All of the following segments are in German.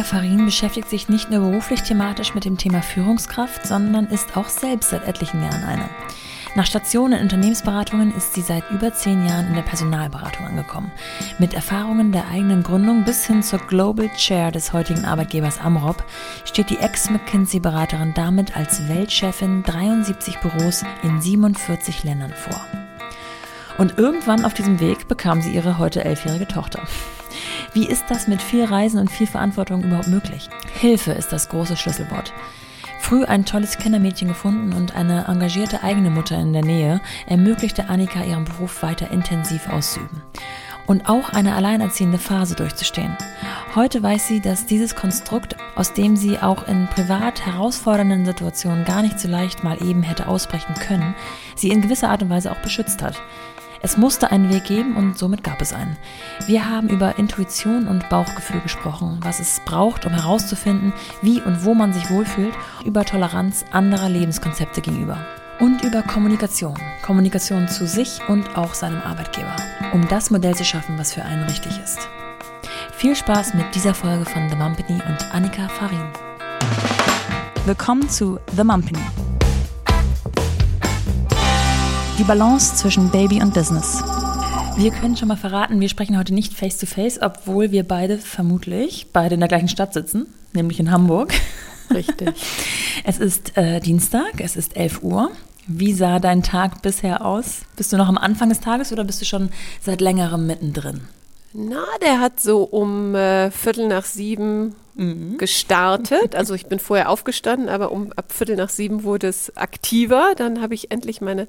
Annika Farin beschäftigt sich nicht nur beruflich thematisch mit dem Thema Führungskraft, sondern ist auch selbst seit etlichen Jahren eine. Nach Stationen in Unternehmensberatungen ist sie seit über zehn Jahren in der Personalberatung angekommen. Mit Erfahrungen der eigenen Gründung bis hin zur Global Chair des heutigen Arbeitgebers Amrop steht die Ex-McKinsey-Beraterin damit als Weltchefin 73 Büros in 47 Ländern vor. Und irgendwann auf diesem Weg bekam sie ihre heute elfjährige Tochter. Wie ist das mit viel Reisen und viel Verantwortung überhaupt möglich? Hilfe ist das große Schlüsselwort. Früh ein tolles Kindermädchen gefunden und eine engagierte eigene Mutter in der Nähe ermöglichte Annika ihren Beruf weiter intensiv auszuüben und auch eine alleinerziehende Phase durchzustehen. Heute weiß sie, dass dieses Konstrukt, aus dem sie auch in privat herausfordernden Situationen gar nicht so leicht mal eben hätte ausbrechen können, sie in gewisser Art und Weise auch beschützt hat. Es musste einen Weg geben und somit gab es einen. Wir haben über Intuition und Bauchgefühl gesprochen, was es braucht, um herauszufinden, wie und wo man sich wohlfühlt, über Toleranz anderer Lebenskonzepte gegenüber und über Kommunikation. Kommunikation zu sich und auch seinem Arbeitgeber, um das Modell zu schaffen, was für einen richtig ist. Viel Spaß mit dieser Folge von The Mumpany und Annika Farin. Willkommen zu The Mumpany die Balance zwischen Baby und Business. Wir können schon mal verraten, wir sprechen heute nicht face to face, obwohl wir beide vermutlich beide in der gleichen Stadt sitzen, nämlich in Hamburg. Richtig. Es ist äh, Dienstag, es ist 11 Uhr. Wie sah dein Tag bisher aus? Bist du noch am Anfang des Tages oder bist du schon seit längerem mittendrin? Na, der hat so um äh, Viertel nach sieben mhm. gestartet. Also ich bin vorher aufgestanden, aber um ab Viertel nach sieben wurde es aktiver. Dann habe ich endlich meine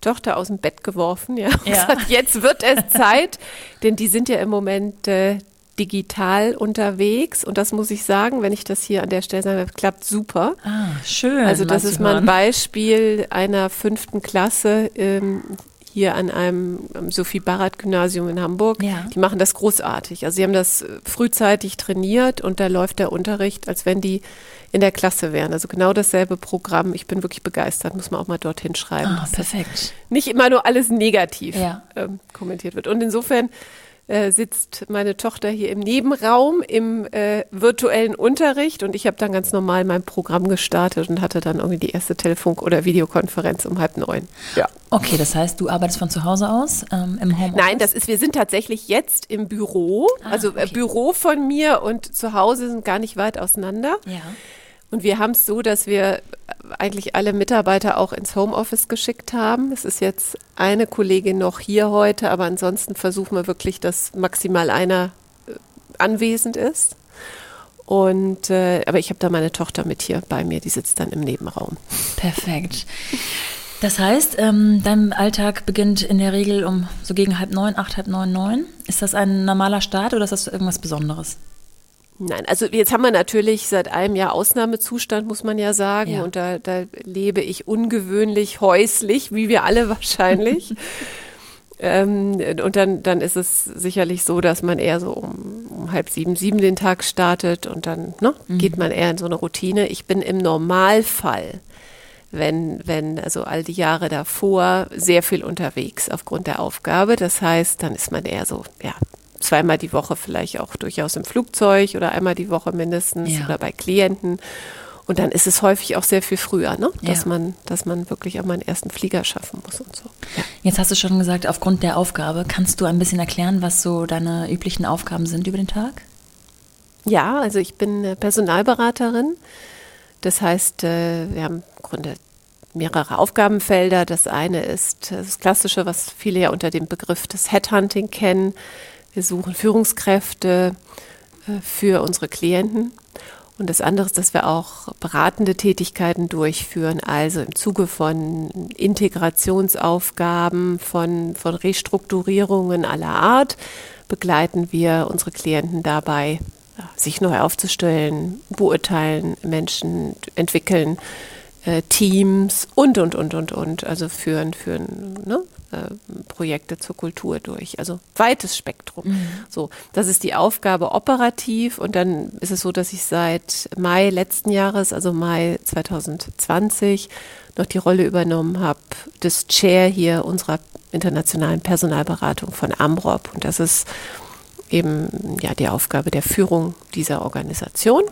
Tochter aus dem Bett geworfen. Ja, ja. Gesagt, jetzt wird es Zeit, denn die sind ja im Moment äh, digital unterwegs und das muss ich sagen, wenn ich das hier an der Stelle sage, klappt super. Ah, schön. Also das ist mal ein Beispiel einer fünften Klasse. Ähm, hier an einem Sophie Barat Gymnasium in Hamburg. Ja. Die machen das großartig. Also sie haben das äh, frühzeitig trainiert und da läuft der Unterricht, als wenn die in der Klasse wären. Also genau dasselbe Programm. Ich bin wirklich begeistert, muss man auch mal dorthin schreiben. Ah, perfekt. Nicht immer nur alles negativ ja. ähm, kommentiert wird. Und insofern äh, sitzt meine Tochter hier im Nebenraum im äh, virtuellen Unterricht und ich habe dann ganz normal mein Programm gestartet und hatte dann irgendwie die erste Telefon- oder Videokonferenz um halb neun. Ja. Okay, das heißt, du arbeitest von zu Hause aus ähm, im Homeoffice? Nein, das ist, wir sind tatsächlich jetzt im Büro, ah, also äh, okay. Büro von mir und zu Hause sind gar nicht weit auseinander. Ja. Und wir haben es so, dass wir eigentlich alle Mitarbeiter auch ins Homeoffice geschickt haben. Es ist jetzt eine Kollegin noch hier heute, aber ansonsten versuchen wir wirklich, dass maximal einer äh, anwesend ist. Und äh, aber ich habe da meine Tochter mit hier bei mir, die sitzt dann im Nebenraum. Perfekt. Das heißt, ähm, dein Alltag beginnt in der Regel um so gegen halb neun, acht, halb neun, neun. Ist das ein normaler Start oder ist das irgendwas Besonderes? Nein, also jetzt haben wir natürlich seit einem Jahr Ausnahmezustand, muss man ja sagen. Ja. Und da, da lebe ich ungewöhnlich häuslich, wie wir alle wahrscheinlich. ähm, und dann, dann ist es sicherlich so, dass man eher so um, um halb sieben, sieben den Tag startet und dann ne, mhm. geht man eher in so eine Routine. Ich bin im Normalfall wenn, wenn also all die Jahre davor sehr viel unterwegs aufgrund der Aufgabe. Das heißt, dann ist man eher so, ja, zweimal die Woche vielleicht auch durchaus im Flugzeug oder einmal die Woche mindestens ja. oder bei Klienten. Und dann ist es häufig auch sehr viel früher, ne? dass, ja. man, dass man wirklich auch mal einen ersten Flieger schaffen muss und so. Ja. Jetzt hast du schon gesagt, aufgrund der Aufgabe, kannst du ein bisschen erklären, was so deine üblichen Aufgaben sind über den Tag? Ja, also ich bin Personalberaterin. Das heißt, äh, wir haben im Grunde mehrere Aufgabenfelder. Das eine ist das Klassische, was viele ja unter dem Begriff des Headhunting kennen. Wir suchen Führungskräfte äh, für unsere Klienten. Und das andere ist, dass wir auch beratende Tätigkeiten durchführen, also im Zuge von Integrationsaufgaben, von, von Restrukturierungen aller Art, begleiten wir unsere Klienten dabei, sich neu aufzustellen, beurteilen, Menschen entwickeln, äh, Teams und, und, und, und, und, also führen, führen ne, Projekte zur Kultur durch. Also weites Spektrum. Mhm. So, das ist die Aufgabe operativ und dann ist es so, dass ich seit Mai letzten Jahres, also Mai 2020, noch die Rolle übernommen habe des Chair hier unserer internationalen Personalberatung von Amrop und das ist eben ja die Aufgabe der Führung dieser Organisation.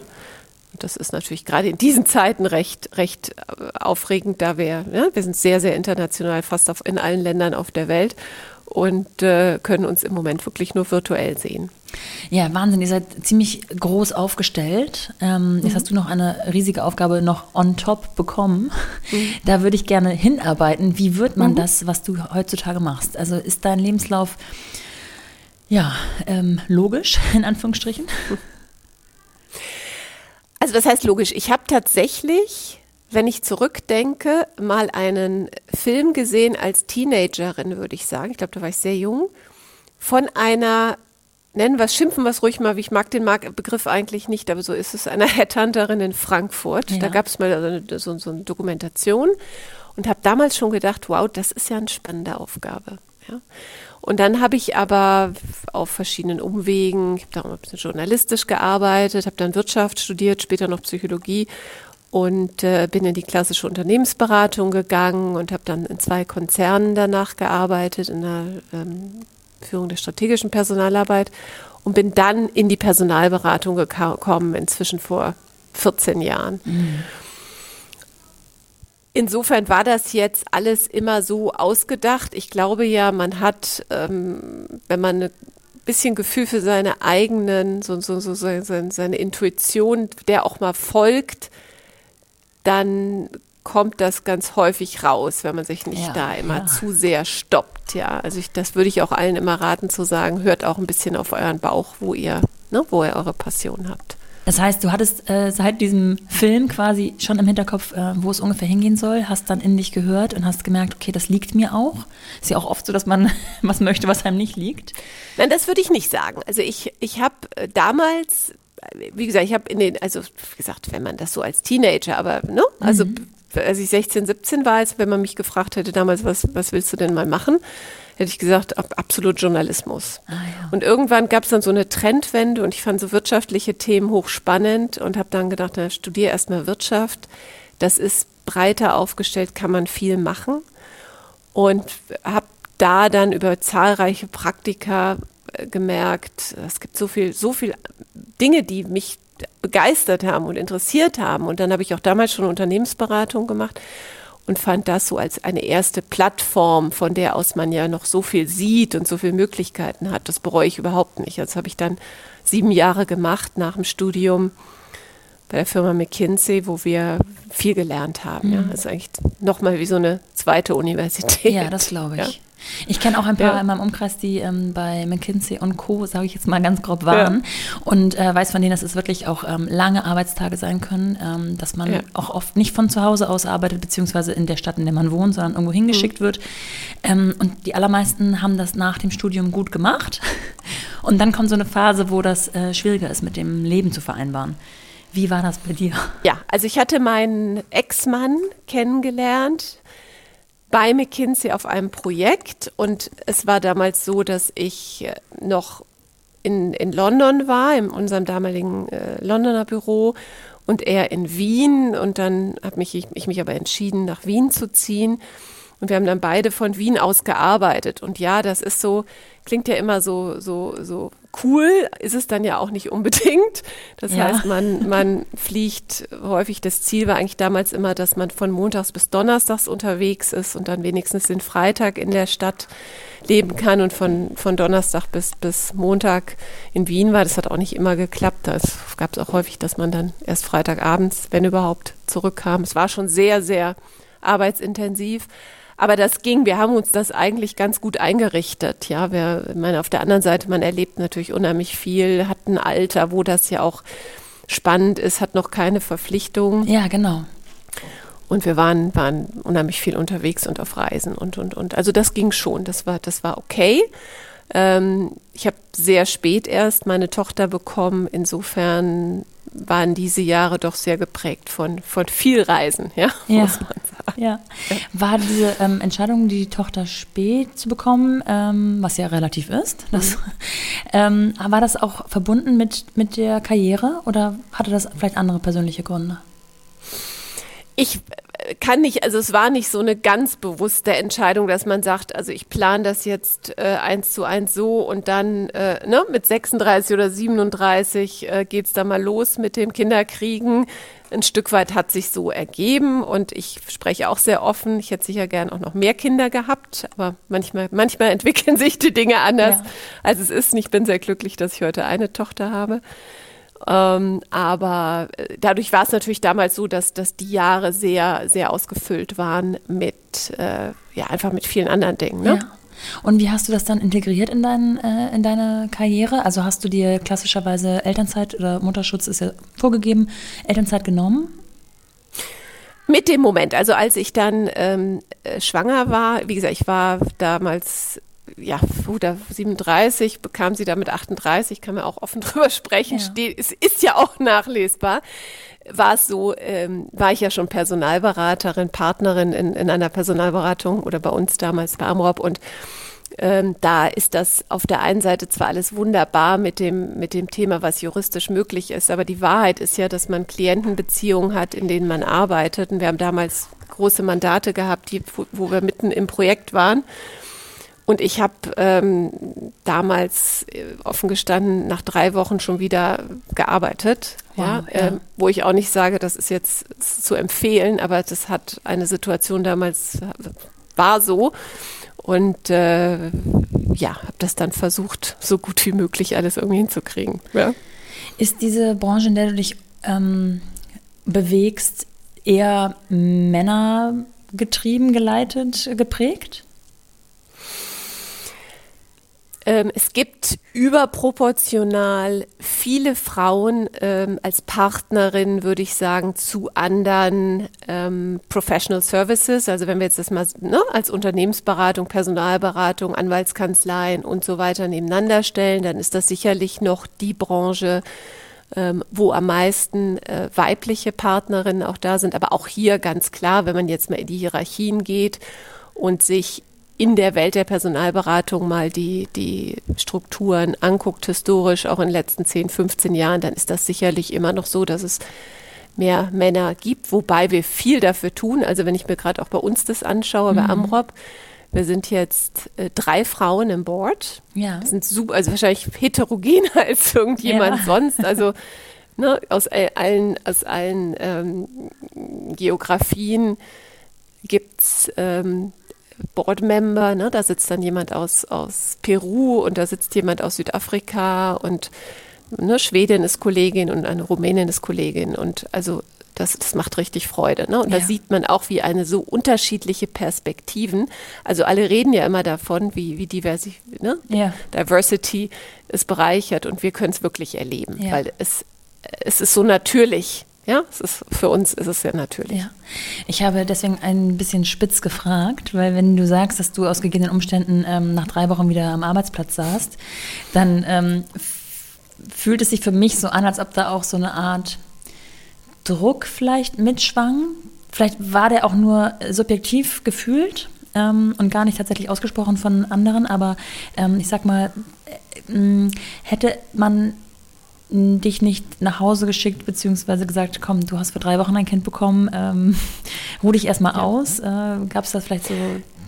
Und das ist natürlich gerade in diesen Zeiten recht, recht äh, aufregend, da wir, ja, wir sind sehr, sehr international, fast auf, in allen Ländern auf der Welt und äh, können uns im Moment wirklich nur virtuell sehen. Ja, Wahnsinn, ihr seid ziemlich groß aufgestellt. Ähm, jetzt mhm. hast du noch eine riesige Aufgabe noch on top bekommen. Mhm. Da würde ich gerne hinarbeiten. Wie wird man mhm. das, was du heutzutage machst? Also ist dein Lebenslauf ja ähm, logisch, in Anführungsstrichen? Also das heißt logisch. Ich habe tatsächlich wenn ich zurückdenke, mal einen Film gesehen als Teenagerin, würde ich sagen. Ich glaube, da war ich sehr jung. Von einer, nennen wir es, schimpfen wir es ruhig mal, wie ich mag den Begriff eigentlich nicht, aber so ist es, einer Headhunterin in Frankfurt. Ja. Da gab es mal so, so, so, eine Dokumentation und habe damals schon gedacht, wow, das ist ja eine spannende Aufgabe. Ja. Und dann habe ich aber auf verschiedenen Umwegen, ich habe da auch ein bisschen journalistisch gearbeitet, habe dann Wirtschaft studiert, später noch Psychologie und äh, bin in die klassische Unternehmensberatung gegangen und habe dann in zwei Konzernen danach gearbeitet, in der ähm, Führung der strategischen Personalarbeit und bin dann in die Personalberatung gekommen, inzwischen vor 14 Jahren. Mhm. Insofern war das jetzt alles immer so ausgedacht. Ich glaube ja, man hat, ähm, wenn man ein bisschen Gefühl für seine eigenen, so, so, so, seine, seine Intuition, der auch mal folgt, dann kommt das ganz häufig raus, wenn man sich nicht ja, da immer ja. zu sehr stoppt. Ja, also ich, das würde ich auch allen immer raten zu sagen, hört auch ein bisschen auf euren Bauch, wo ihr, ne, wo ihr eure Passion habt. Das heißt, du hattest äh, seit diesem Film quasi schon im Hinterkopf, äh, wo es ungefähr hingehen soll, hast dann in dich gehört und hast gemerkt, okay, das liegt mir auch. Ist ja auch oft so, dass man was möchte, was einem nicht liegt. Nein, das würde ich nicht sagen. Also ich, ich habe äh, damals wie gesagt, ich habe in den, also wie gesagt, wenn man das so als Teenager, aber ne, also mhm. als ich 16, 17 war, als wenn man mich gefragt hätte damals, was, was willst du denn mal machen, hätte ich gesagt, absolut Journalismus. Ah, ja. Und irgendwann gab es dann so eine Trendwende und ich fand so wirtschaftliche Themen hochspannend und habe dann gedacht, na, studiere erstmal Wirtschaft. Das ist breiter aufgestellt, kann man viel machen. Und habe da dann über zahlreiche Praktika äh, gemerkt, es gibt so viel, so viel Dinge, die mich begeistert haben und interessiert haben. Und dann habe ich auch damals schon Unternehmensberatung gemacht und fand das so als eine erste Plattform, von der aus man ja noch so viel sieht und so viele Möglichkeiten hat. Das bereue ich überhaupt nicht. Das habe ich dann sieben Jahre gemacht nach dem Studium bei der Firma McKinsey, wo wir viel gelernt haben. Mhm. Ja. Das ist eigentlich nochmal wie so eine zweite Universität. Ja, das glaube ich. Ja. Ich kenne auch ein paar ja. in meinem Umkreis, die ähm, bei McKinsey und Co., sage ich jetzt mal ganz grob, waren ja. und äh, weiß von denen, dass es wirklich auch ähm, lange Arbeitstage sein können, ähm, dass man ja. auch oft nicht von zu Hause aus arbeitet, beziehungsweise in der Stadt, in der man wohnt, sondern irgendwo hingeschickt mhm. wird. Ähm, und die allermeisten haben das nach dem Studium gut gemacht. Und dann kommt so eine Phase, wo das äh, schwieriger ist, mit dem Leben zu vereinbaren. Wie war das bei dir? Ja, also ich hatte meinen Ex-Mann kennengelernt bei McKinsey auf einem Projekt und es war damals so, dass ich äh, noch in, in London war, in unserem damaligen äh, Londoner Büro und er in Wien und dann habe ich, ich mich aber entschieden, nach Wien zu ziehen und wir haben dann beide von Wien aus gearbeitet und ja, das ist so, klingt ja immer so, so, so cool ist es dann ja auch nicht unbedingt. Das ja. heißt, man, man fliegt häufig, das Ziel war eigentlich damals immer, dass man von montags bis donnerstags unterwegs ist und dann wenigstens den Freitag in der Stadt leben kann und von, von Donnerstag bis, bis Montag in Wien war. Das hat auch nicht immer geklappt. Es gab es auch häufig, dass man dann erst Freitagabends, wenn überhaupt, zurückkam. Es war schon sehr, sehr arbeitsintensiv. Aber das ging, wir haben uns das eigentlich ganz gut eingerichtet. Ja, wir, ich meine, auf der anderen Seite, man erlebt natürlich unheimlich viel, hat ein Alter, wo das ja auch spannend ist, hat noch keine Verpflichtungen. Ja, genau. Und wir waren, waren unheimlich viel unterwegs und auf Reisen und, und, und. Also das ging schon, das war, das war okay. Ähm, ich habe sehr spät erst meine Tochter bekommen. Insofern waren diese Jahre doch sehr geprägt von, von viel Reisen, ja, ja. muss man sagen. Ja. War diese ähm, Entscheidung, die Tochter spät zu bekommen, ähm, was ja relativ ist, das, mhm. ähm, war das auch verbunden mit, mit der Karriere oder hatte das vielleicht andere persönliche Gründe? Ich, kann nicht, also es war nicht so eine ganz bewusste Entscheidung, dass man sagt, also ich plane das jetzt äh, eins zu eins so und dann äh, ne, mit 36 oder 37 äh, geht es da mal los mit dem Kinderkriegen. Ein Stück weit hat sich so ergeben und ich spreche auch sehr offen. Ich hätte sicher gern auch noch mehr Kinder gehabt, aber manchmal, manchmal entwickeln sich die Dinge anders, ja. als es ist. Ich bin sehr glücklich, dass ich heute eine Tochter habe. Ähm, aber äh, dadurch war es natürlich damals so, dass, dass die Jahre sehr, sehr ausgefüllt waren mit, äh, ja, einfach mit vielen anderen Dingen. Ne? Ja. Und wie hast du das dann integriert in, dein, äh, in deine Karriere? Also hast du dir klassischerweise Elternzeit oder Mutterschutz ist ja vorgegeben, Elternzeit genommen? Mit dem Moment, also als ich dann ähm, äh, schwanger war, wie gesagt, ich war damals ja, oder 37 bekam sie da mit 38, kann man auch offen drüber sprechen, ja. steht, es ist ja auch nachlesbar. War es so, ähm, war ich ja schon Personalberaterin, Partnerin in, in einer Personalberatung oder bei uns damals bei Amrop und ähm, da ist das auf der einen Seite zwar alles wunderbar mit dem, mit dem Thema, was juristisch möglich ist, aber die Wahrheit ist ja, dass man Klientenbeziehungen hat, in denen man arbeitet. Und wir haben damals große Mandate gehabt, die, wo wir mitten im Projekt waren. Und ich habe ähm, damals äh, offen gestanden nach drei Wochen schon wieder gearbeitet, wow, ja, ja. Ähm, wo ich auch nicht sage, das ist jetzt zu empfehlen, aber das hat eine Situation damals war so und äh, ja, habe das dann versucht, so gut wie möglich alles irgendwie hinzukriegen. Ja. Ist diese Branche, in der du dich ähm, bewegst, eher männergetrieben, geleitet, geprägt? Ähm, es gibt überproportional viele Frauen ähm, als Partnerin, würde ich sagen, zu anderen ähm, Professional Services. Also wenn wir jetzt das mal ne, als Unternehmensberatung, Personalberatung, Anwaltskanzleien und so weiter nebeneinander stellen, dann ist das sicherlich noch die Branche, ähm, wo am meisten äh, weibliche Partnerinnen auch da sind. Aber auch hier ganz klar, wenn man jetzt mal in die Hierarchien geht und sich in der Welt der Personalberatung mal die, die Strukturen anguckt, historisch, auch in den letzten 10, 15 Jahren, dann ist das sicherlich immer noch so, dass es mehr Männer gibt, wobei wir viel dafür tun. Also wenn ich mir gerade auch bei uns das anschaue, mhm. bei Amrop, wir sind jetzt äh, drei Frauen im Board. Ja. Sind super, also wahrscheinlich heterogener als irgendjemand ja. sonst. Also ne, aus allen, aus allen ähm, Geografien gibt es ähm, Boardmember, ne? da sitzt dann jemand aus, aus Peru und da sitzt jemand aus Südafrika und ne, Schwedin ist Kollegin und eine Rumänin ist Kollegin und also das, das macht richtig Freude. Ne? Und ja. da sieht man auch, wie eine so unterschiedliche Perspektiven, also alle reden ja immer davon, wie, wie Diversi, ne? ja. Diversity es bereichert und wir können es wirklich erleben, ja. weil es, es ist so natürlich ja, es ist, für uns ist es sehr natürlich. Ja. Ich habe deswegen ein bisschen spitz gefragt, weil wenn du sagst, dass du aus gegebenen Umständen ähm, nach drei Wochen wieder am Arbeitsplatz saßt, dann ähm, fühlt es sich für mich so an, als ob da auch so eine Art Druck vielleicht mitschwang. Vielleicht war der auch nur subjektiv gefühlt ähm, und gar nicht tatsächlich ausgesprochen von anderen, aber ähm, ich sag mal, äh, hätte man dich nicht nach Hause geschickt, beziehungsweise gesagt, komm, du hast vor drei Wochen ein Kind bekommen, ähm, ruh dich erstmal ja. aus. Äh, Gab es das vielleicht so?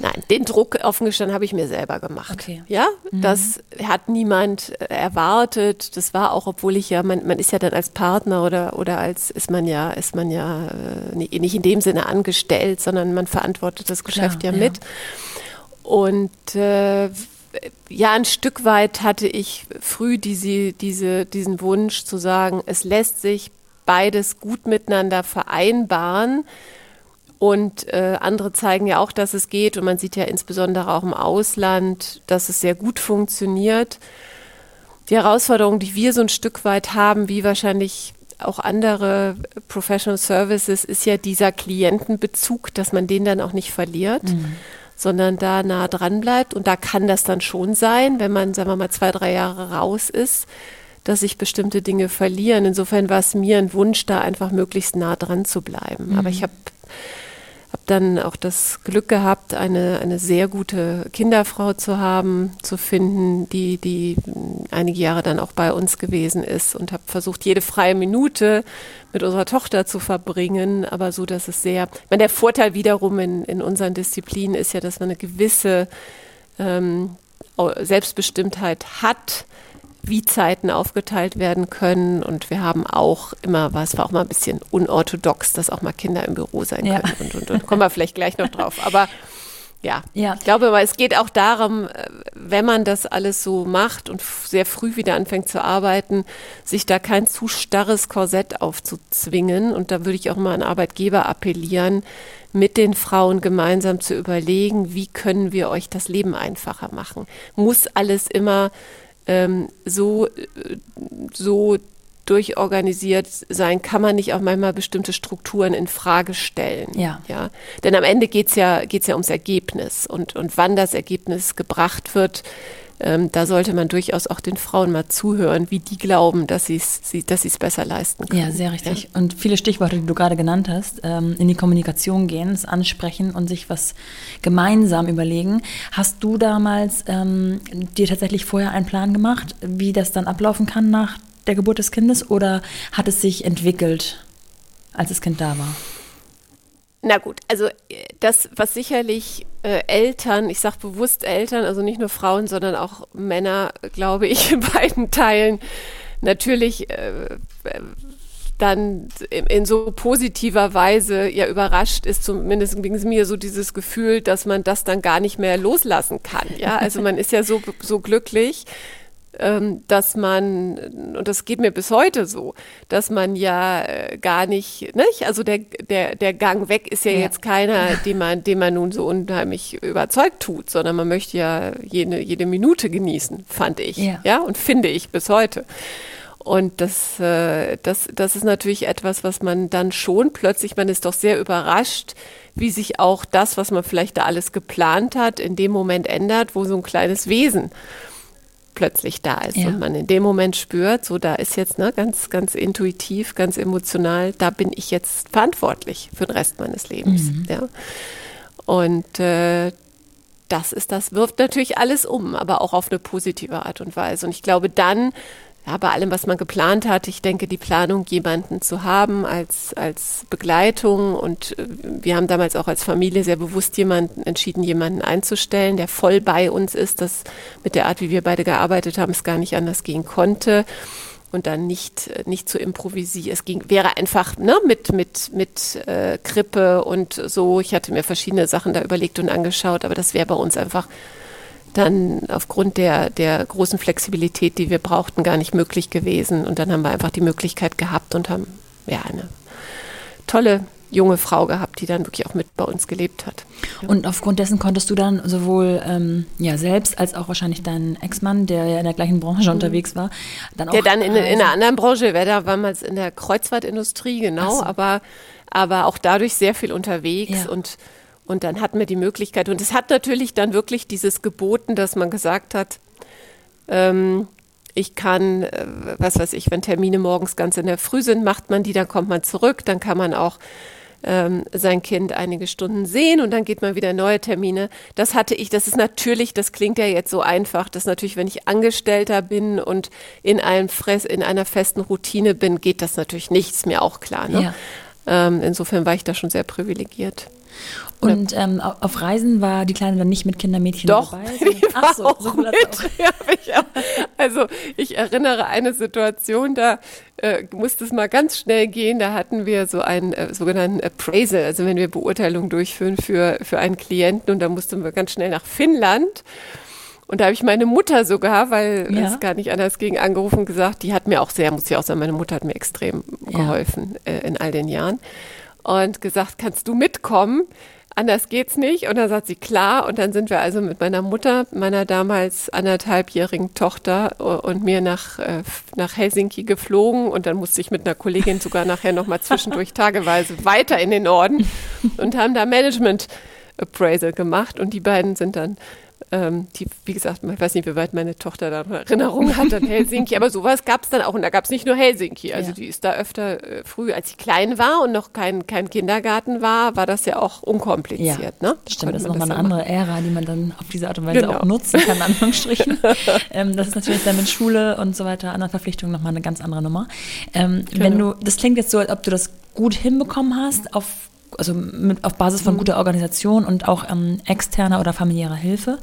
Nein, den Druck offen gestanden habe ich mir selber gemacht. Okay. Ja, mhm. das hat niemand äh, erwartet. Das war auch, obwohl ich ja, man, man ist ja dann als Partner oder, oder als ist man ja, ist man ja äh, nicht in dem Sinne angestellt, sondern man verantwortet das Geschäft Klar, ja mit. Und äh, ja, ein Stück weit hatte ich früh diese, diese, diesen Wunsch zu sagen, es lässt sich beides gut miteinander vereinbaren. Und äh, andere zeigen ja auch, dass es geht. Und man sieht ja insbesondere auch im Ausland, dass es sehr gut funktioniert. Die Herausforderung, die wir so ein Stück weit haben, wie wahrscheinlich auch andere Professional Services, ist ja dieser Klientenbezug, dass man den dann auch nicht verliert. Mhm sondern da nah dran bleibt. Und da kann das dann schon sein, wenn man, sagen wir mal, zwei, drei Jahre raus ist, dass sich bestimmte Dinge verlieren. Insofern war es mir ein Wunsch, da einfach möglichst nah dran zu bleiben. Mhm. Aber ich habe habe dann auch das Glück gehabt, eine, eine sehr gute Kinderfrau zu haben, zu finden, die, die einige Jahre dann auch bei uns gewesen ist und habe versucht, jede freie Minute mit unserer Tochter zu verbringen, aber so, dass es sehr, ich meine, der Vorteil wiederum in, in unseren Disziplinen ist ja, dass man eine gewisse ähm, Selbstbestimmtheit hat wie Zeiten aufgeteilt werden können. Und wir haben auch immer, was war auch mal ein bisschen unorthodox, dass auch mal Kinder im Büro sein können. Ja. Und, und, und kommen wir vielleicht gleich noch drauf. Aber ja, ja, ich glaube, es geht auch darum, äh, wenn man das alles so macht und sehr früh wieder anfängt zu arbeiten, sich da kein zu starres Korsett aufzuzwingen. Und da würde ich auch mal an Arbeitgeber appellieren, mit den Frauen gemeinsam zu überlegen, wie können wir euch das Leben einfacher machen. Muss alles immer ähm, so, äh, so durchorganisiert sein, kann man nicht auch manchmal bestimmte Strukturen in Frage stellen. Ja. ja? Denn am Ende geht es ja, geht's ja ums Ergebnis und, und wann das Ergebnis gebracht wird, ähm, da sollte man durchaus auch den Frauen mal zuhören, wie die glauben, dass sie sie, dass es besser leisten können. Ja, sehr richtig. Ja? Und viele Stichworte, die du gerade genannt hast, ähm, in die Kommunikation gehen, es ansprechen und sich was gemeinsam überlegen. Hast du damals ähm, dir tatsächlich vorher einen Plan gemacht, wie das dann ablaufen kann nach der Geburt des Kindes oder hat es sich entwickelt, als das Kind da war? Na gut, also äh, das, was sicherlich äh, Eltern, ich sage bewusst Eltern, also nicht nur Frauen, sondern auch Männer, glaube ich, in beiden Teilen natürlich äh, dann in, in, so positiver Weise ja überrascht ist, zumindest ging es mir so dieses Gefühl, dass man das dann gar nicht mehr loslassen kann. Ja, also man ist ja so, so glücklich, dass man, und das geht mir bis heute so, dass man ja äh, gar nicht, nicht? also der, der, der Gang weg ist ja, ja. jetzt keiner, den man, den man nun so unheimlich überzeugt tut, sondern man möchte ja jede, jede Minute genießen, fand ich. Ja. ja, und finde ich bis heute. Und das, äh, das, das ist natürlich etwas, was man dann schon plötzlich, man ist doch sehr überrascht, wie sich auch das, was man vielleicht da alles geplant hat, in dem Moment ändert, wo so ein kleines Wesen plötzlich da ist ja. und man in dem Moment spürt, so da ist jetzt ne, ganz, ganz intuitiv, ganz emotional, da bin ich jetzt verantwortlich für den Rest meines Lebens. Mhm. Ja. Und äh, das ist das, wirft natürlich alles um, aber auch auf eine positive Art und Weise. Und ich glaube, dann ja, bei allem, was man geplant hat, ich denke, die Planung, jemanden zu haben als, als Begleitung und äh, wir haben damals auch als Familie sehr bewusst jemanden entschieden, jemanden einzustellen, der voll bei uns ist, dass mit der Art, wie wir beide gearbeitet haben, es gar nicht anders gehen konnte und dann nicht, nicht zu improvisieren. Es ging, wäre einfach ne, mit, mit, mit äh, Krippe und so. Ich hatte mir verschiedene Sachen da überlegt und angeschaut, aber das wäre bei uns einfach dann aufgrund der, der großen Flexibilität, die wir brauchten, gar nicht möglich gewesen. Und dann haben wir einfach die Möglichkeit gehabt und haben ja eine tolle junge Frau gehabt, die dann wirklich auch mit bei uns gelebt hat. Ja. Und aufgrund dessen konntest du dann sowohl ähm, ja selbst als auch wahrscheinlich deinen Ex-Mann, der ja in der gleichen Branche mhm. unterwegs war, dann auch der dann in, in einer anderen Branche, wäre da damals in der Kreuzfahrtindustrie genau, so. aber aber auch dadurch sehr viel unterwegs ja. und und dann hatten wir die Möglichkeit, und es hat natürlich dann wirklich dieses geboten, dass man gesagt hat, ähm, ich kann, äh, was weiß ich, wenn Termine morgens ganz in der Früh sind, macht man die, dann kommt man zurück, dann kann man auch ähm, sein Kind einige Stunden sehen und dann geht man wieder neue Termine. Das hatte ich, das ist natürlich, das klingt ja jetzt so einfach, dass natürlich, wenn ich Angestellter bin und in, einem Fress, in einer festen Routine bin, geht das natürlich nicht, ist mir auch klar. Ne? Ja. Ähm, insofern war ich da schon sehr privilegiert. Und ähm, auf Reisen war die Kleine dann nicht mit Kindermädchen Doch, dabei? Die war Ach so, auch so mit. Ja, ich auch. Also ich erinnere eine Situation, da äh, musste es mal ganz schnell gehen. Da hatten wir so einen äh, sogenannten Appraisal, also wenn wir Beurteilung durchführen für, für einen Klienten und da mussten wir ganz schnell nach Finnland. Und da habe ich meine Mutter sogar, weil ja. es gar nicht anders ging, angerufen und gesagt, die hat mir auch sehr, muss ich auch sagen, meine Mutter hat mir extrem geholfen ja. äh, in all den Jahren. Und gesagt, kannst du mitkommen? Anders geht's nicht. Und dann sagt sie, klar. Und dann sind wir also mit meiner Mutter, meiner damals anderthalbjährigen Tochter und mir nach, äh, nach Helsinki geflogen. Und dann musste ich mit einer Kollegin sogar nachher nochmal zwischendurch tageweise weiter in den Norden und haben da Management Appraisal gemacht. Und die beiden sind dann ähm, die, wie gesagt, ich weiß nicht, wie weit meine Tochter da Erinnerungen hat an Helsinki, aber sowas gab es dann auch. Und da gab es nicht nur Helsinki. Also ja. die ist da öfter äh, früh, als sie klein war und noch kein, kein Kindergarten war, war das ja auch unkompliziert. Ja, ne? Stimmt, das ist nochmal eine andere Ära, die man dann auf diese Art und Weise genau. auch nutzen kann, in Anführungsstrichen. ähm, das ist natürlich dann mit Schule und so weiter, anderen Verpflichtungen nochmal eine ganz andere Nummer. Ähm, genau. Wenn du, das klingt jetzt so, als ob du das gut hinbekommen hast, auf also mit, auf Basis von mhm. guter Organisation und auch ähm, externer oder familiärer Hilfe.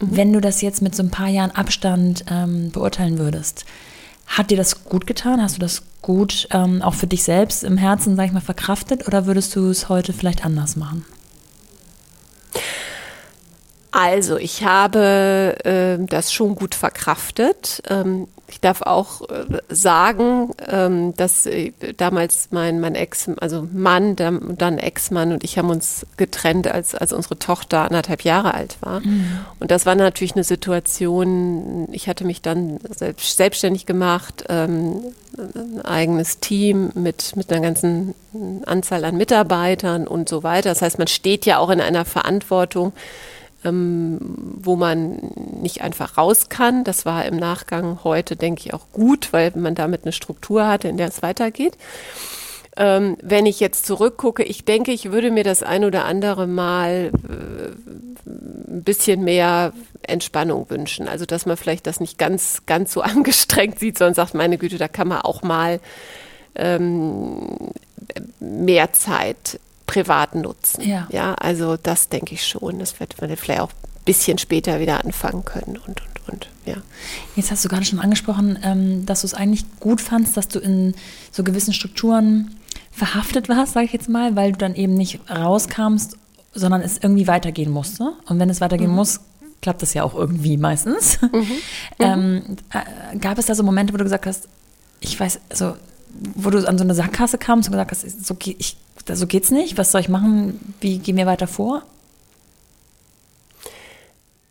Mhm. Wenn du das jetzt mit so ein paar Jahren Abstand ähm, beurteilen würdest, hat dir das gut getan? Hast du das gut ähm, auch für dich selbst im Herzen, sag ich mal, verkraftet oder würdest du es heute vielleicht anders machen? Also, ich habe äh, das schon gut verkraftet. Ähm, ich darf auch äh, sagen, ähm, dass äh, damals mein, mein Ex, also Mann, dann, dann Ex-Mann und ich haben uns getrennt, als, als unsere Tochter anderthalb Jahre alt war. Mhm. Und das war natürlich eine Situation, ich hatte mich dann selbst, selbstständig gemacht, ähm, ein eigenes Team mit, mit einer ganzen Anzahl an Mitarbeitern und so weiter. Das heißt, man steht ja auch in einer Verantwortung, ähm, wo man nicht einfach raus kann. Das war im Nachgang heute, denke ich, auch gut, weil man damit eine Struktur hatte, in der es weitergeht. Ähm, wenn ich jetzt zurückgucke, ich denke, ich würde mir das ein oder andere Mal äh, ein bisschen mehr Entspannung wünschen. Also, dass man vielleicht das nicht ganz, ganz so angestrengt sieht, sondern sagt, meine Güte, da kann man auch mal ähm, mehr Zeit privat nutzen. Ja. ja, also das denke ich schon. Das wird man vielleicht auch ein bisschen später wieder anfangen können und, und, und, ja. Jetzt hast du gerade schon angesprochen, ähm, dass du es eigentlich gut fandst, dass du in so gewissen Strukturen verhaftet warst, sage ich jetzt mal, weil du dann eben nicht rauskamst, sondern es irgendwie weitergehen musste. Und wenn es weitergehen mhm. muss, klappt es ja auch irgendwie meistens. Mhm. ähm, äh, gab es da so Momente, wo du gesagt hast, ich weiß, also wo du an so eine Sackgasse kamst und gesagt hast, so, ich so geht's nicht. Was soll ich machen? Wie gehen wir weiter vor?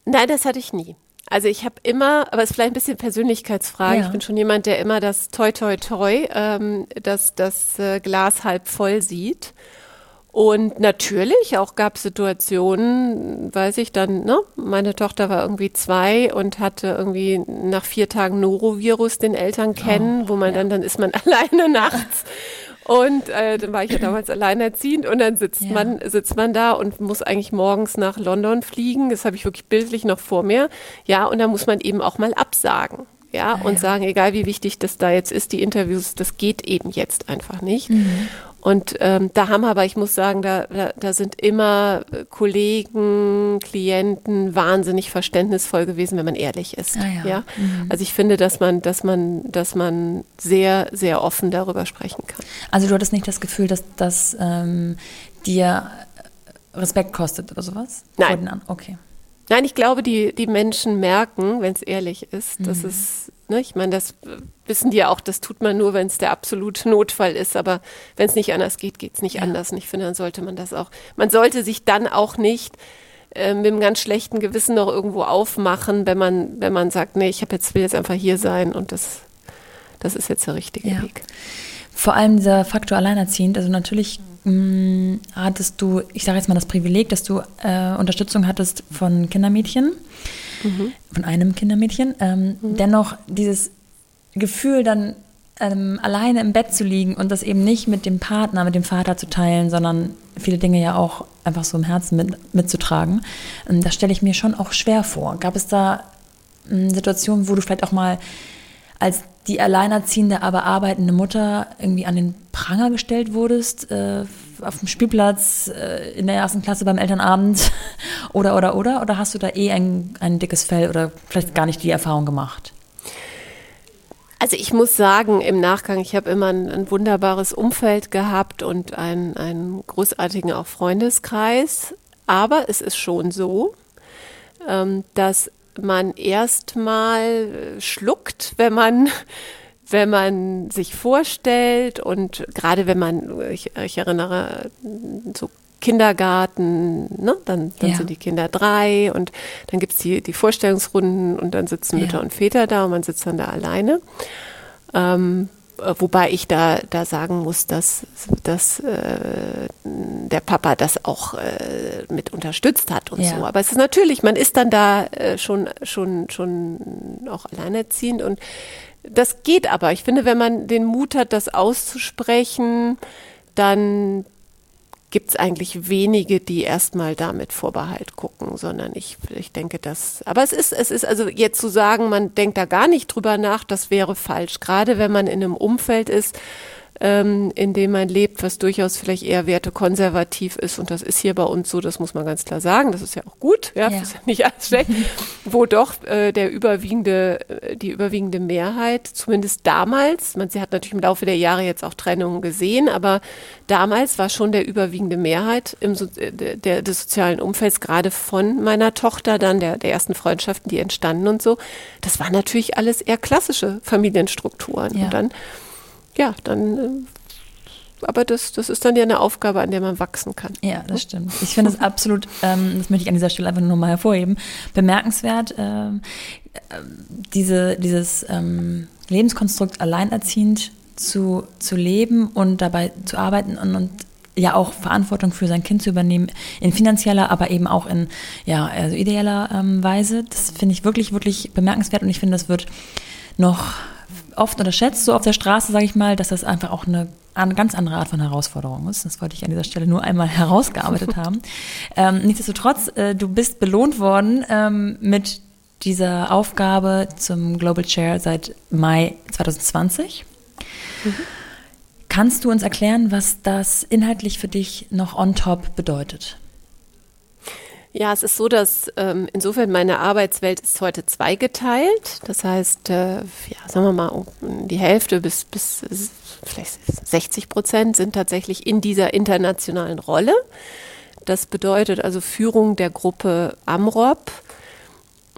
Nein, das hatte ich nie. Also ich habe immer, aber es ist vielleicht ein bisschen Persönlichkeitsfrage. Ja. Ich bin schon jemand, der immer das Toi Toi Toi, ähm, das, das äh, Glas halb voll sieht. Und natürlich auch gab es Situationen, weiß ich dann, ne, meine Tochter war irgendwie zwei und hatte irgendwie nach vier Tagen Norovirus den Eltern kennen, oh, wo man ja. dann, dann ist man alleine nachts und äh, dann war ich ja damals alleinerziehend und dann sitzt ja. man, sitzt man da und muss eigentlich morgens nach London fliegen. Das habe ich wirklich bildlich noch vor mir. Ja, und da muss man eben auch mal absagen. Ja, ah, und ja. sagen, egal wie wichtig das da jetzt ist, die Interviews, das geht eben jetzt einfach nicht. Mhm. Und ähm, da haben aber, ich muss sagen, da, da, da sind immer Kollegen, Klienten wahnsinnig verständnisvoll gewesen, wenn man ehrlich ist. Ah, ja. ja? Mhm. Also ich finde, dass man, dass man, dass man sehr, sehr offen darüber sprechen kann. Also du hattest nicht das Gefühl, dass das ähm, dir Respekt kostet oder sowas? Nein. Okay. Nein, ich glaube, die, die Menschen merken, wenn es ehrlich ist, mhm. dass es Ne, ich meine, das wissen die ja auch, das tut man nur, wenn es der absolute Notfall ist. Aber wenn es nicht anders geht, geht es nicht ja. anders. Und ich finde, dann sollte man das auch. Man sollte sich dann auch nicht äh, mit einem ganz schlechten Gewissen noch irgendwo aufmachen, wenn man, wenn man sagt, nee, ich jetzt will jetzt einfach hier sein und das, das ist jetzt der richtige ja. Weg. Vor allem dieser Faktor alleinerziehend. Also natürlich mh, mm, hattest du, ich sage jetzt mal das Privileg, dass du äh, Unterstützung hattest von Kindermädchen mhm. von einem Kindermädchen. Ähm, mhm. Dennoch dieses Gefühl dann ähm, alleine im Bett zu liegen und das eben nicht mit dem Partner, mit dem Vater zu teilen, sondern viele Dinge ja auch einfach so im Herzen mit, mitzutragen, ähm, das stelle ich mir schon auch schwer vor. Gab es da ähm, Situationen, wo du vielleicht auch mal als die alleinerziehende, aber arbeitende Mutter irgendwie an den Pranger gestellt wurdest, äh, auf dem Spielplatz, äh, in der ersten Klasse beim Elternabend oder, oder, oder? Oder hast du da eh ein, ein dickes Fell oder vielleicht gar nicht die Erfahrung gemacht? Also ich muss sagen, im Nachgang, ich habe immer ein, ein, wunderbares Umfeld gehabt und einen, einen großartigen auch Freundeskreis. Aber es ist schon so, ähm, dass man erstmal schluckt, wenn man wenn man sich vorstellt und gerade wenn man, ich, ich erinnere, so Kindergarten, ne? dann, dann ja. sind die Kinder drei und dann gibt es die, die Vorstellungsrunden und dann sitzen Mütter ja. und Väter da und man sitzt dann da alleine. Ähm, Äh, wobei ich da, da sagen muss, dass, dass äh, der Papa das auch äh, mit unterstützt hat und ja. so. Aber es ist natürlich, man ist dann da äh, schon, schon, schon auch alleinerziehend und das geht aber. Ich finde, wenn man den Mut hat, das auszusprechen, dann gibt es eigentlich wenige, die erstmal damit Vorbehalt gucken, sondern ich, ich denke, dass, aber es ist, es ist also jetzt zu sagen, man denkt da gar nicht drüber nach, das wäre falsch. Gerade wenn man in einem Umfeld ist, ähm, in dem man lebt, was durchaus vielleicht eher wertekonservativ ist. Und das ist hier bei uns so, das muss man ganz klar sagen. Das ist ja auch gut, ja, ja. Das ist ja nicht alles schlecht. wo doch äh, der überwiegende, äh, die überwiegende Mehrheit, zumindest damals, man, sie hat natürlich im Laufe der Jahre jetzt auch Trennungen gesehen, aber damals war schon der überwiegende Mehrheit im so äh, der, des sozialen Umfelds, gerade von meiner Tochter, dann der, der ersten Freundschaften, die entstanden und so. Das war natürlich alles eher klassische Familienstrukturen. Ja. Und dann ja, dann äh, aber das, das ist dann ja eine Aufgabe, an der man wachsen kann. Ja, das stimmt. Ich finde es absolut, ähm, das möchte ich an dieser Stelle einfach nur mal hervorheben, bemerkenswert, ähm, äh, diese, dieses ähm, Lebenskonstrukt alleinerziehend zu, zu leben und dabei zu arbeiten und, und ja auch Verantwortung für sein Kind zu übernehmen, in finanzieller, aber eben auch in ja, also ideeller ähm, Weise. Das finde ich wirklich, wirklich bemerkenswert und ich finde, das wird noch oft unterschätzt, so auf der Straße, sage ich mal, dass das einfach auch eine, eine, ganz andere Art von Herausforderung ist. Das wollte ich an dieser Stelle nur einmal herausgearbeitet haben. Ähm, nichtsdestotrotz, äh, du bist belohnt worden ähm, mit dieser Aufgabe zum Global Chair seit Mai 2020. Mhm. Kannst du uns erklären, was das inhaltlich für dich noch on top bedeutet? Ja, es ist so, dass ähm, insofern meine Arbeitswelt ist heute zweigeteilt. Das heißt, äh, ja, sagen wir mal, die Hälfte bis, bis vielleicht 60 Prozent sind tatsächlich in dieser internationalen Rolle. Das bedeutet also Führung der Gruppe Amrop.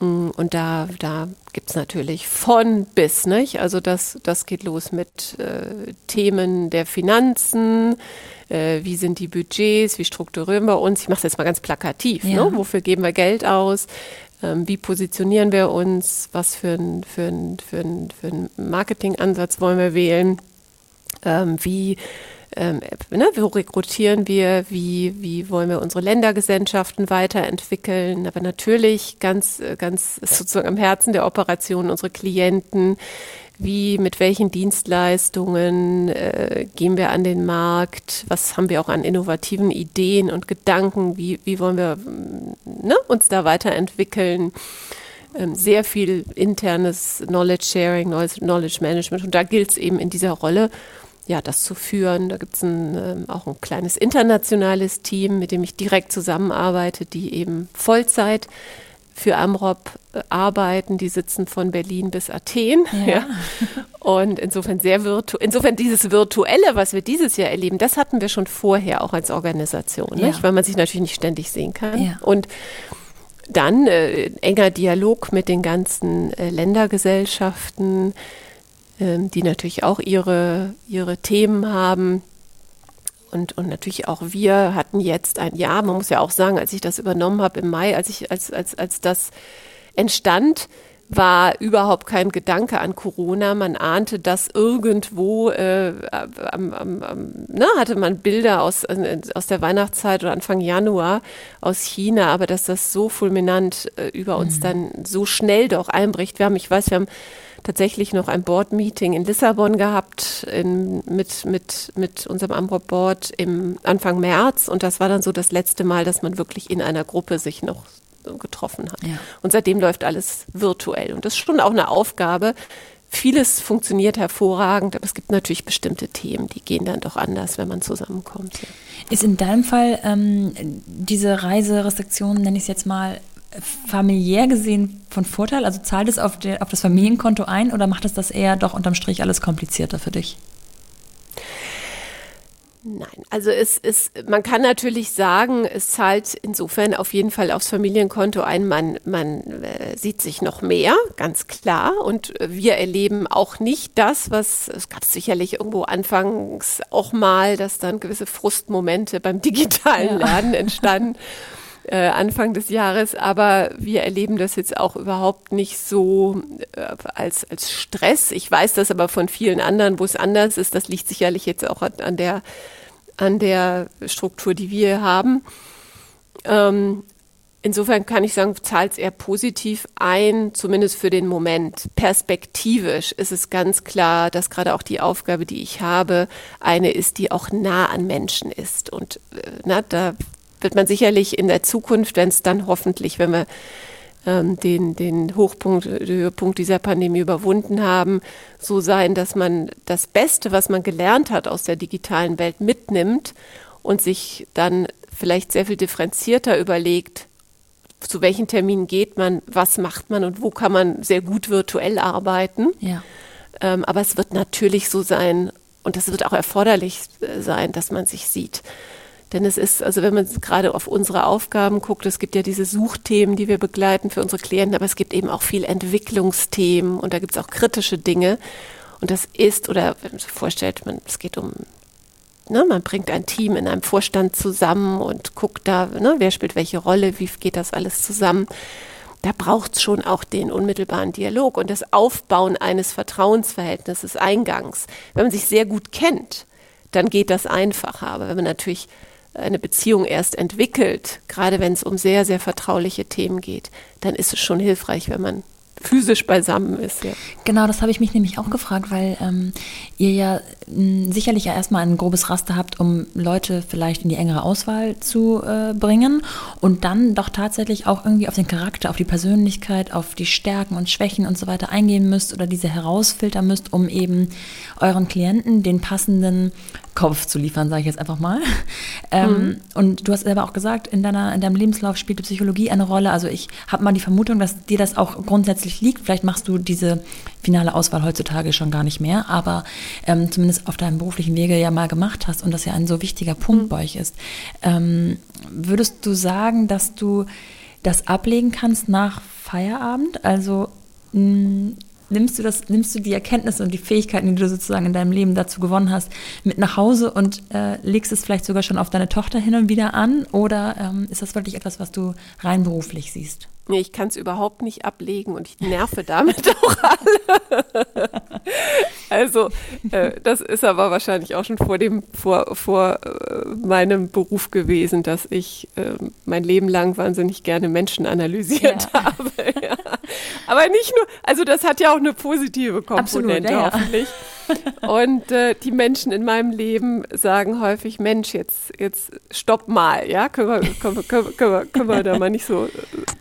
Mm, und da, da gibt es natürlich von bis, nicht? Also das, das geht los mit äh, Themen der Finanzen, äh, wie sind die Budgets, wie strukturieren wir uns. Ich mache es jetzt mal ganz plakativ. Ne? Ja. Ne? Wofür geben wir Geld aus? Ähm, wie positionieren wir uns? Was für einen für ein, für ein, für ein Marketingansatz wollen wir wählen? Ähm, wie ähm, ne, wo rekrutieren wir, wie, wie wollen wir unsere Ländergesellschaften weiterentwickeln, aber natürlich ganz, ganz sozusagen am Herzen der Operation unsere Klienten, wie, mit welchen Dienstleistungen äh, gehen wir an den Markt, was haben wir auch an innovativen Ideen und Gedanken, wie, wie wollen wir ne, uns da weiterentwickeln. Ähm, sehr viel internes Knowledge Sharing, Knowledge Management und da gilt es eben in dieser Rolle, ja, das zu führen. Da gibt es ähm, auch ein kleines internationales Team, mit dem ich direkt zusammenarbeite, die eben Vollzeit für Amrop äh, arbeiten. Die sitzen von Berlin bis Athen. Ja. ja. Und insofern sehr virtu insofern dieses Virtuelle, was wir dieses Jahr erleben, das hatten wir schon vorher auch als Organisation, ja. weil man sich natürlich nicht ständig sehen kann. Ja. Und dann äh, enger Dialog mit den ganzen äh, Ländergesellschaften, äh, die natürlich auch ihre, ihre Themen haben. Und, und natürlich auch wir hatten jetzt ein Jahr, man muss ja auch sagen, als ich das übernommen habe im Mai, als ich, als, als, als das entstand, war überhaupt kein Gedanke an Corona. Man ahnte, dass irgendwo äh, am, am, am, na, hatte man Bilder aus, äh, aus der Weihnachtszeit oder Anfang Januar aus China, aber dass das so fulminant äh, über uns mhm. dann so schnell doch einbricht. Wir haben, ich weiß, wir haben tatsächlich noch ein Board-Meeting in Lissabon gehabt in, mit, mit, mit unserem Amrop-Board im Anfang März und das war dann so das letzte Mal, dass man wirklich in einer Gruppe sich noch getroffen hat. Ja. Und seitdem läuft alles virtuell und das ist schon auch eine Aufgabe. Vieles funktioniert hervorragend, aber es gibt natürlich bestimmte Themen, die gehen dann doch anders, wenn man zusammenkommt. Ja. Ist in deinem Fall ähm, diese Reiserestriktion, nenne ich es jetzt mal, familiär gesehen von Vorteil? Also zahlt es auf, der, auf das Familienkonto ein oder macht es das eher doch unterm Strich alles komplizierter für dich? Nein, also es ist, man kann natürlich sagen, es zahlt insofern auf jeden Fall aufs Familienkonto ein. Man, man äh, sieht sich noch mehr, ganz klar. Und wir erleben auch nicht das, was es gab sicherlich irgendwo anfangs auch mal, dass dann gewisse Frustmomente beim digitalen Lernen entstanden. Äh, Anfang des Jahres. Aber wir erleben das jetzt auch überhaupt nicht so äh, als, als Stress. Ich weiß das aber von vielen anderen, wo es anders ist. Das liegt sicherlich jetzt auch an, der, an der Struktur, die wir haben. Ähm, Insofern kann ich sagen, zahlt es eher positiv ein, zumindest für den Moment. Perspektivisch ist es ganz klar, dass gerade auch die Aufgabe, die ich habe, eine ist, die auch nah an Menschen ist. Und äh, na, da wird man sicherlich in der Zukunft, wenn es dann hoffentlich, wenn wir ähm, den, den Hochpunkt, Höhepunkt dieser Pandemie überwunden haben, so sein, dass man das Beste, was man gelernt hat aus der digitalen Welt mitnimmt und sich dann vielleicht sehr viel differenzierter überlegt, zu welchen Terminen geht man, was macht man und wo kann man sehr gut virtuell arbeiten. Ja. Ähm, aber es wird natürlich so sein und es wird auch erforderlich äh, sein, dass man sich sieht. Denn es ist, also wenn man gerade auf unsere Aufgaben guckt, es gibt ja diese Suchthemen, die wir begleiten für unsere Klienten, aber es gibt eben auch viel Entwicklungsthemen und da gibt es auch kritische Dinge. Und das ist, oder wenn man sich vorstellt, man, es geht um Ne, man bringt ein Team in einem Vorstand zusammen und guckt da, ne, wer spielt welche Rolle, wie geht das alles zusammen. Da braucht es schon auch den unmittelbaren Dialog und das Aufbauen eines Vertrauensverhältnisses eingangs. Wenn man sich sehr gut kennt, dann geht das einfacher. Aber wenn man natürlich eine Beziehung erst entwickelt, gerade wenn es um sehr, sehr vertrauliche Themen geht, dann ist es schon hilfreich, wenn man physisch beisammen ist. Ja. Genau, das habe ich mich nämlich auch gefragt, weil ähm, ihr ja sicherlich ja erstmal ein grobes Raster habt, um Leute vielleicht in die engere Auswahl zu äh, bringen und dann doch tatsächlich auch irgendwie auf den Charakter, auf die Persönlichkeit, auf die Stärken und Schwächen und so weiter eingehen müsst oder diese herausfiltern müsst, um eben euren Klienten den passenden Kopf zu liefern, sage ich jetzt einfach mal. Ähm, mhm. Und du hast selber auch gesagt, in, deiner, in deinem Lebenslauf spielt die Psychologie eine Rolle. Also ich habe mal die Vermutung, dass dir das auch grundsätzlich liegt. Vielleicht machst du diese finale Auswahl heutzutage schon gar nicht mehr, aber ähm, zumindest auf deinem beruflichen Wege ja mal gemacht hast und das ja ein so wichtiger Punkt mhm. bei euch ist. Ähm, würdest du sagen, dass du das ablegen kannst nach Feierabend? Also mh, nimmst du das, nimmst du die Erkenntnisse und die Fähigkeiten, die du sozusagen in deinem Leben dazu gewonnen hast, mit nach Hause und äh, legst es vielleicht sogar schon auf deine Tochter hin und wieder an? Oder ähm, ist das wirklich etwas, was du rein beruflich siehst? Nee, ich kann es überhaupt nicht ablegen und ich nerve damit auch alle. also, äh, das ist aber wahrscheinlich auch schon vor dem, vor, vor äh, meinem Beruf gewesen, dass ich äh, mein Leben lang wahnsinnig gerne Menschen analysiert ja. habe. ja. Aber nicht nur, also das hat ja auch eine positive Komponente Absolut, ja, hoffentlich. Und äh, die Menschen in meinem Leben sagen häufig, Mensch, jetzt, jetzt stopp mal, ja, können wir, können wir, können wir, können wir da mal nicht so,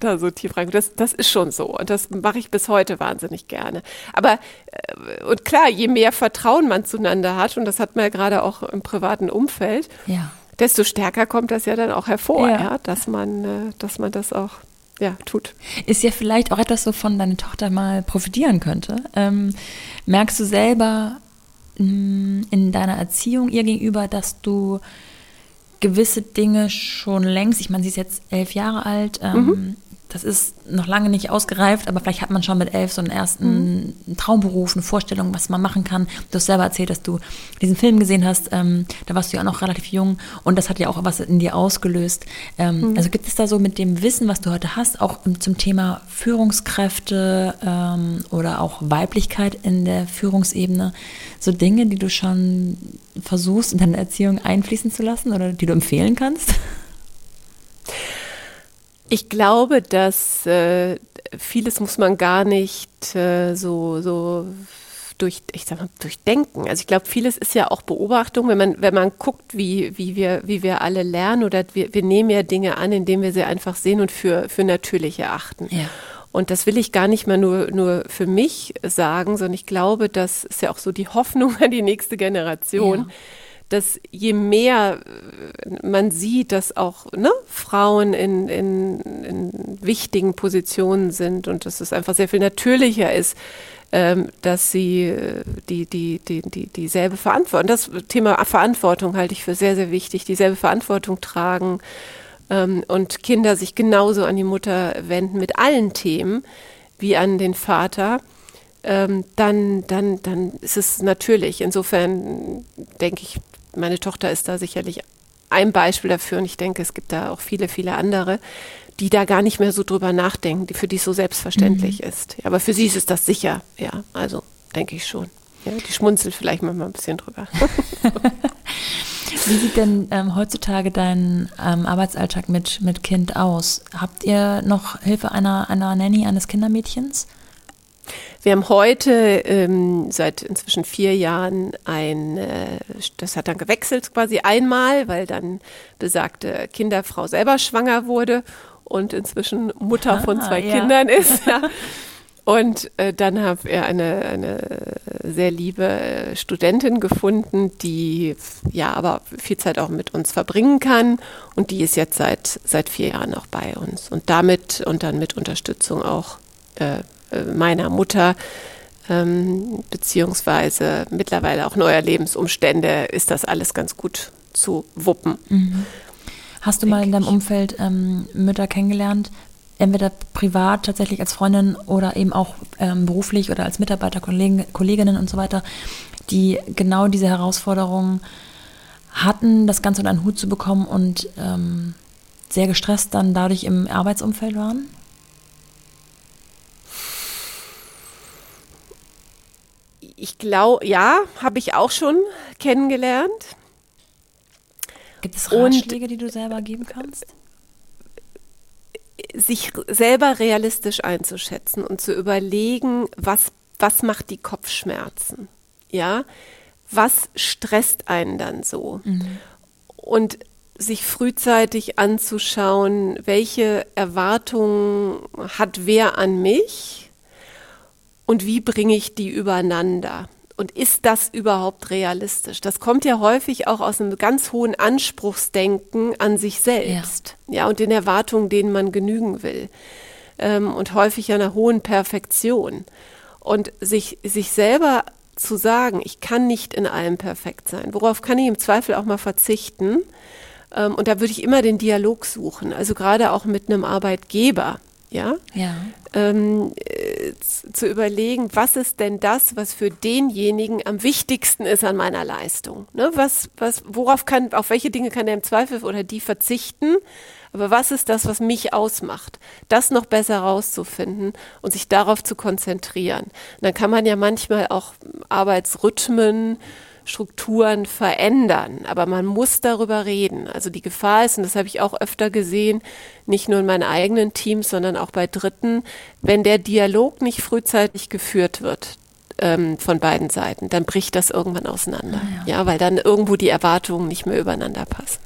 da so tief rein. Das, das ist schon so und das mache ich bis heute wahnsinnig gerne. Aber, äh, und klar, je mehr Vertrauen man zueinander hat, und das hat man ja gerade auch im privaten Umfeld, ja. desto stärker kommt das ja dann auch hervor, ja. ja dass, man, äh, dass man das auch ja, tut. Ist ja vielleicht auch etwas, wovon deine Tochter mal profitieren könnte. Ähm, merkst du selber mh, mm, in deiner Erziehung ihr gegenüber, dass du gewisse Dinge schon längst, ich meine, sie ist jetzt elf Jahre alt, ähm, mhm das ist noch lange nicht ausgereift, aber vielleicht hat man schon mit elf so einen ersten mhm. Traumberuf, eine Vorstellung, was man machen kann. Du hast selber erzählt, dass du diesen Film gesehen hast, ähm, da warst du ja auch noch relativ jung und das hat ja auch was in dir ausgelöst. Ähm, mhm. Also gibt es da so mit dem Wissen, was du heute hast, auch zum Thema Führungskräfte ähm, oder auch Weiblichkeit in der Führungsebene, so Dinge, die du schon versuchst in deine Erziehung einfließen zu lassen oder die du empfehlen kannst? Ich glaube, dass äh, vieles muss man gar nicht äh, so, so durch, ich sag mal, durchdenken. Also ich glaube, vieles ist ja auch Beobachtung, wenn man, wenn man guckt, wie, wie, wir, wie wir alle lernen oder wir, wir nehmen ja Dinge an, indem wir sie einfach sehen und für, für natürlich erachten. Ja. Und das will ich gar nicht mal nur, nur für mich sagen, sondern ich glaube, das ist ja auch so die Hoffnung an die nächste Generation. Ja dass je mehr äh, man sieht, dass auch ne, Frauen in, in, in, wichtigen Positionen sind und dass es einfach sehr viel natürlicher ist, ähm, dass sie äh, die, die, die, die, dieselbe Verantwortung, das Thema Verantwortung halte ich für sehr, sehr wichtig, dieselbe Verantwortung tragen ähm, und Kinder sich genauso an die Mutter wenden mit allen Themen wie an den Vater ähm, dann, dann, dann ist es natürlich. Insofern denke ich, meine Tochter ist da sicherlich ein Beispiel dafür und ich denke, es gibt da auch viele, viele andere, die da gar nicht mehr so drüber nachdenken, die, für die es so selbstverständlich mhm. ist. Ja, aber für sie ist es das sicher, ja, also denke ich schon. Ja, die schmunzelt vielleicht manchmal ein bisschen drüber. Wie sieht denn ähm, heutzutage dein ähm, Arbeitsalltag mit, mit Kind aus? Habt ihr noch Hilfe einer, einer Nanny, eines Kindermädchens? Wir haben heute ähm, seit inzwischen vier Jahren ein, äh, das hat dann gewechselt quasi einmal, weil dann besagte Kinderfrau selber schwanger wurde und inzwischen Mutter ah, von zwei ja. Kindern ist. Ja. Und äh, dann haben wir eine, eine sehr liebe Studentin gefunden, die ja aber viel Zeit auch mit uns verbringen kann. Und die ist jetzt seit, seit vier Jahren auch bei uns. Und damit und dann mit Unterstützung auch äh meiner Mutter, ähm, beziehungsweise mittlerweile auch neuer Lebensumstände, ist das alles ganz gut zu wuppen. Mhm. Hast du mal in deinem Umfeld ähm, Mütter kennengelernt, entweder privat tatsächlich als Freundin oder eben auch ähm, beruflich oder als Mitarbeiter, Kollegen, Kolleginnen und so weiter, die genau diese Herausforderungen hatten, das Ganze unter einen Hut zu bekommen und ähm, sehr gestresst dann dadurch im Arbeitsumfeld waren? Ich glaube, ja, habe ich auch schon kennengelernt. Gibt es Ratschläge, und, die du selber geben kannst? sich selber realistisch einzuschätzen und zu überlegen, was, was macht die Kopfschmerzen? Ja, was stresst einen dann so? Mhm. Und sich frühzeitig anzuschauen, welche Erwartungen hat wer an mich und wie bringe ich die übereinander? Und ist das überhaupt realistisch? Das kommt ja häufig auch aus einem ganz hohen Anspruchsdenken an sich selbst. Ja, ja und den Erwartungen, denen man genügen will. Ähm, und häufig einer hohen Perfektion. Und sich, sich selber zu sagen, ich kann nicht in allem perfekt sein. Worauf kann ich im Zweifel auch mal verzichten? Ähm, und da würde ich immer den Dialog suchen. Also gerade auch mit einem Arbeitgeber ja, ja. Ähm, äh, zu überlegen, was ist denn das, was für denjenigen am wichtigsten ist an meiner Leistung? Ne? Was, was, worauf kann, auf welche Dinge kann er im Zweifel oder die verzichten? Aber was ist das, was mich ausmacht? Das noch besser herauszufinden und sich darauf zu konzentrieren. Und dann kann man ja manchmal auch Arbeitsrhythmen Strukturen verändern. Aber man muss darüber reden. Also die Gefahr ist, und das habe ich auch öfter gesehen, nicht nur in meinen eigenen Teams, sondern auch bei Dritten, wenn der Dialog nicht frühzeitig geführt wird ähm, von beiden Seiten, dann bricht das irgendwann auseinander. Ah, ja. ja, weil dann irgendwo die Erwartungen nicht mehr übereinander passen.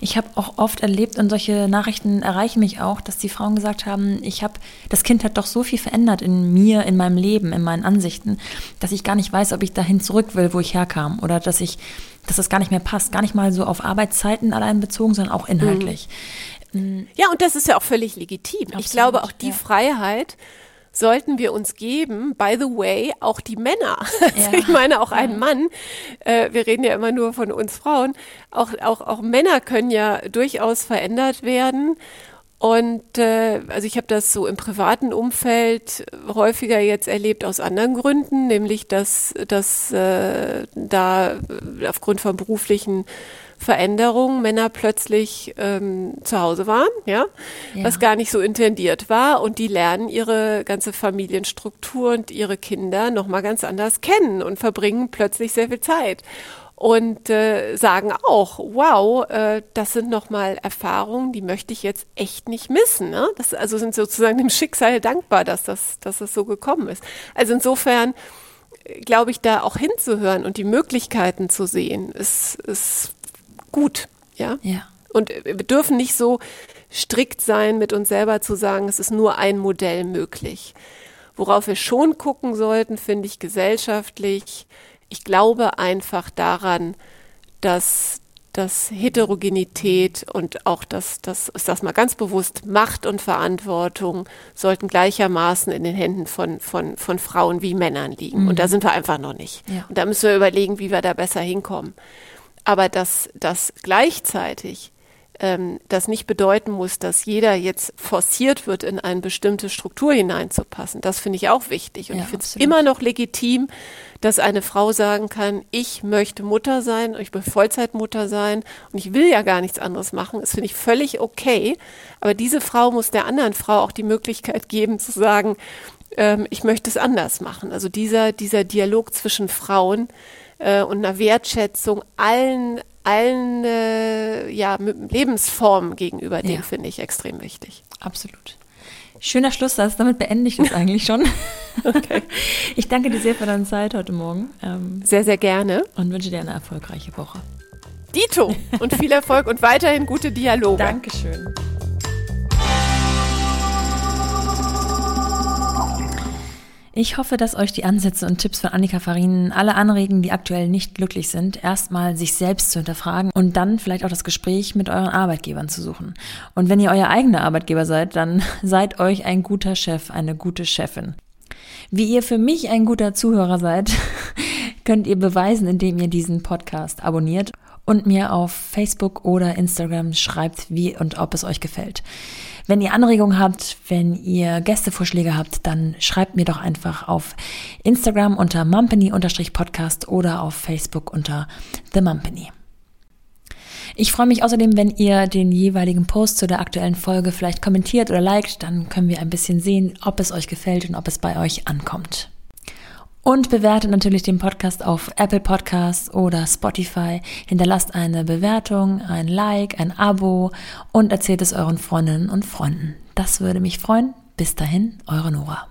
Ich habe auch oft erlebt, und solche Nachrichten erreichen mich auch, dass die Frauen gesagt haben, ich habe, das Kind hat doch so viel verändert in mir, in meinem Leben, in meinen Ansichten, dass ich gar nicht weiß, ob ich dahin zurück will, wo ich herkam. Oder dass ich, dass das gar nicht mehr passt. Gar nicht mal so auf Arbeitszeiten allein bezogen, sondern auch inhaltlich. Mhm. Ja, und das ist ja auch völlig legitim. Absolut, ich glaube, auch die ja. Freiheit, sollten wir uns geben, by the way, auch die Männer. Also ja. ich meine, auch ein Mann, äh, wir reden ja immer nur von uns Frauen, auch, auch, auch Männer können ja durchaus verändert werden. Und äh, also ich habe das so im privaten Umfeld häufiger jetzt erlebt aus anderen Gründen, nämlich dass, dass äh, da aufgrund von beruflichen Veränderung Männer plötzlich ähm, zu Hause waren, ja? ja, was gar nicht so intendiert war und die lernen ihre ganze Familienstruktur und ihre Kinder nochmal ganz anders kennen und verbringen plötzlich sehr viel Zeit und äh, sagen auch, wow, äh, das sind nochmal Erfahrungen, die möchte ich jetzt echt nicht missen. Ne? Das also sind sozusagen dem Schicksal dankbar, dass das, dass das so gekommen ist. Also insofern äh, glaube ich, da auch hinzuhören und die Möglichkeiten zu sehen, ist, ist gut. Ja? ja. Und wir dürfen nicht so strikt sein, mit uns selber zu sagen, es ist nur ein Modell möglich. Worauf wir schon gucken sollten, finde ich gesellschaftlich, ich glaube einfach daran, dass dass Heterogenität und auch das, das ist das mal ganz bewusst, Macht und Verantwortung sollten gleichermaßen in den Händen von, von, von Frauen wie Männern liegen. Mhm. Und da sind wir einfach noch nicht. Ja. Und da müssen wir überlegen, wie wir da besser hinkommen aber dass, dass gleichzeitig ähm, das nicht bedeuten muss, dass jeder jetzt forciert wird, in eine bestimmte Struktur hineinzupassen. Das finde ich auch wichtig. Und ja, ich finde es immer noch legitim, dass eine Frau sagen kann, ich möchte Mutter sein, ich will Vollzeitmutter sein und ich will ja gar nichts anderes machen. Das finde ich völlig okay. Aber diese Frau muss der anderen Frau auch die Möglichkeit geben zu sagen, ähm, ich möchte es anders machen. Also dieser, dieser Dialog zwischen Frauen äh, und einer Wertschätzung allen, allen äh, ja, Lebensformen gegenüber, ja. den finde ich extrem wichtig. Absolut. Schöner Schlusssatz, damit beende ich das eigentlich schon. okay. Ich danke dir sehr für deine Zeit heute Morgen. Ähm, sehr, sehr gerne. Und wünsche dir eine erfolgreiche Woche. Dito und viel Erfolg und weiterhin gute Dialoge. Dankeschön. Ich hoffe, dass euch die Ansätze und Tipps von Annika Farin alle anregen, die aktuell nicht glücklich sind, erstmal sich selbst zu hinterfragen und dann vielleicht auch das Gespräch mit euren Arbeitgebern zu suchen. Und wenn ihr euer eigener Arbeitgeber seid, dann seid euch ein guter Chef, eine gute Chefin. Wie ihr für mich ein guter Zuhörer seid, könnt ihr beweisen, indem ihr diesen Podcast abonniert und mir auf Facebook oder Instagram schreibt, wie und ob es euch gefällt. Wenn ihr Anregungen habt, wenn ihr Gästevorschläge habt, dann schreibt mir doch einfach auf Instagram unter mumpany-podcast oder auf Facebook unter The Mumpany. Ich freue mich außerdem, wenn ihr den jeweiligen Post zu der aktuellen Folge vielleicht kommentiert oder liked, dann können wir ein bisschen sehen, ob es euch gefällt und ob es bei euch ankommt. Und bewertet natürlich den Podcast auf Apple Podcasts oder Spotify. Hinterlasst eine Bewertung, ein Like, ein Abo und erzählt es euren Freundinnen und Freunden. Das würde mich freuen. Bis dahin, eure Nora.